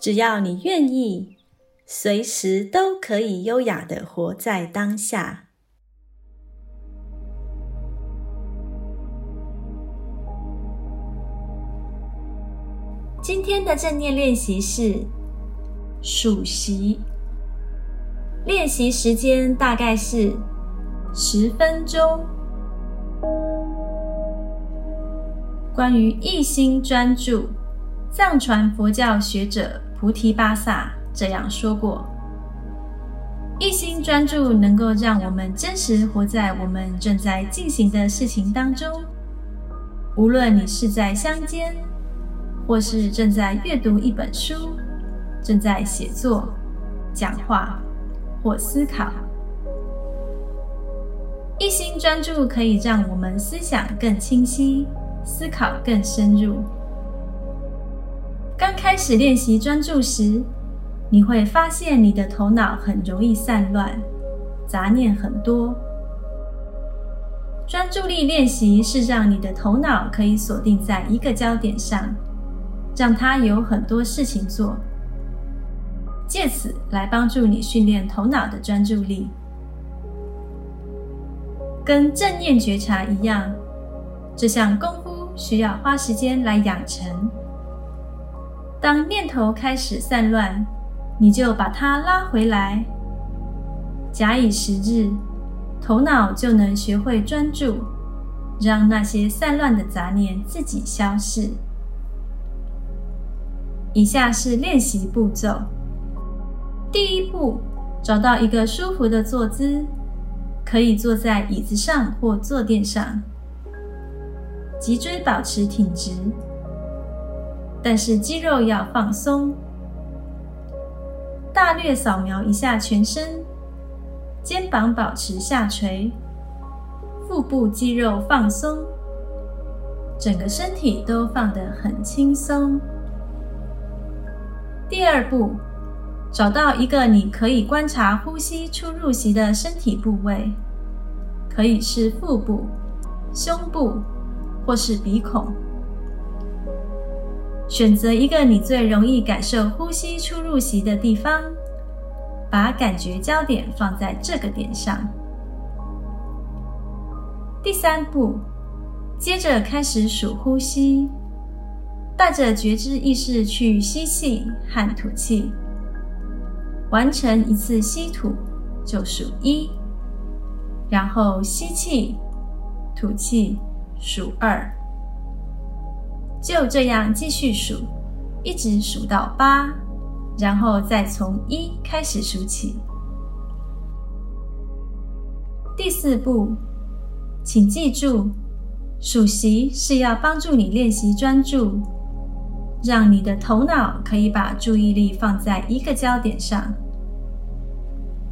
只要你愿意，随时都可以优雅的活在当下。今天的正念练习是数息，练习时间大概是十分钟。关于一心专注，藏传佛教学者菩提巴萨这样说过：一心专注能够让我们真实活在我们正在进行的事情当中。无论你是在乡间，或是正在阅读一本书，正在写作、讲话或思考，一心专注可以让我们思想更清晰。思考更深入。刚开始练习专注时，你会发现你的头脑很容易散乱，杂念很多。专注力练习是让你的头脑可以锁定在一个焦点上，让它有很多事情做，借此来帮助你训练头脑的专注力。跟正念觉察一样，这项功夫。需要花时间来养成。当念头开始散乱，你就把它拉回来。假以时日，头脑就能学会专注，让那些散乱的杂念自己消逝。以下是练习步骤：第一步，找到一个舒服的坐姿，可以坐在椅子上或坐垫上。脊椎保持挺直，但是肌肉要放松。大略扫描一下全身，肩膀保持下垂，腹部肌肉放松，整个身体都放得很轻松。第二步，找到一个你可以观察呼吸出入息的身体部位，可以是腹部、胸部。或是鼻孔，选择一个你最容易感受呼吸出入息的地方，把感觉焦点放在这个点上。第三步，接着开始数呼吸，带着觉知意识去吸气和吐气，完成一次吸吐就数一，然后吸气，吐气。数二，就这样继续数，一直数到八，然后再从一开始数起。第四步，请记住，数息是要帮助你练习专注，让你的头脑可以把注意力放在一个焦点上。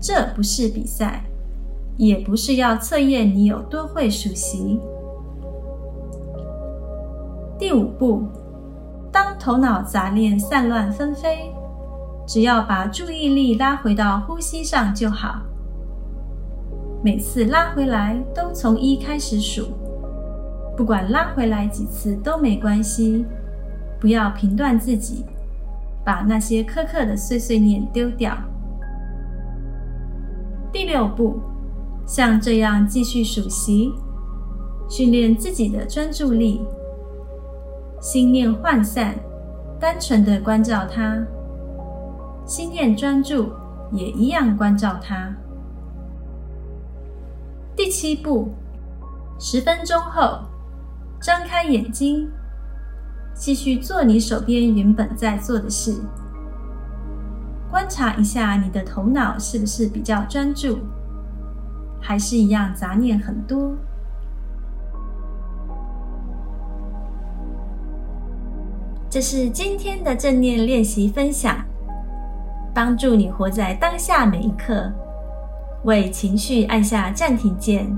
这不是比赛，也不是要测验你有多会数息。第五步，当头脑杂念散乱纷飞，只要把注意力拉回到呼吸上就好。每次拉回来都从一开始数，不管拉回来几次都没关系。不要评断自己，把那些苛刻的碎碎念丢掉。第六步，像这样继续数息，训练自己的专注力。心念涣散，单纯的关照它；心念专注，也一样关照它。第七步，十分钟后，张开眼睛，继续做你手边原本在做的事。观察一下你的头脑是不是比较专注，还是一样杂念很多？这是今天的正念练习分享，帮助你活在当下每一刻，为情绪按下暂停键，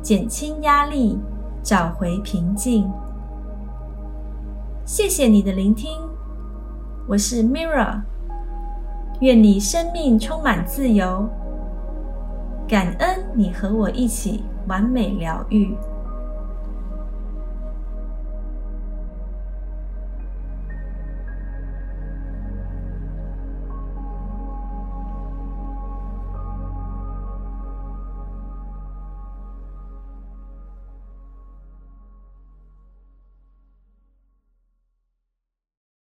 减轻压力，找回平静。谢谢你的聆听，我是 Mira，愿你生命充满自由，感恩你和我一起完美疗愈。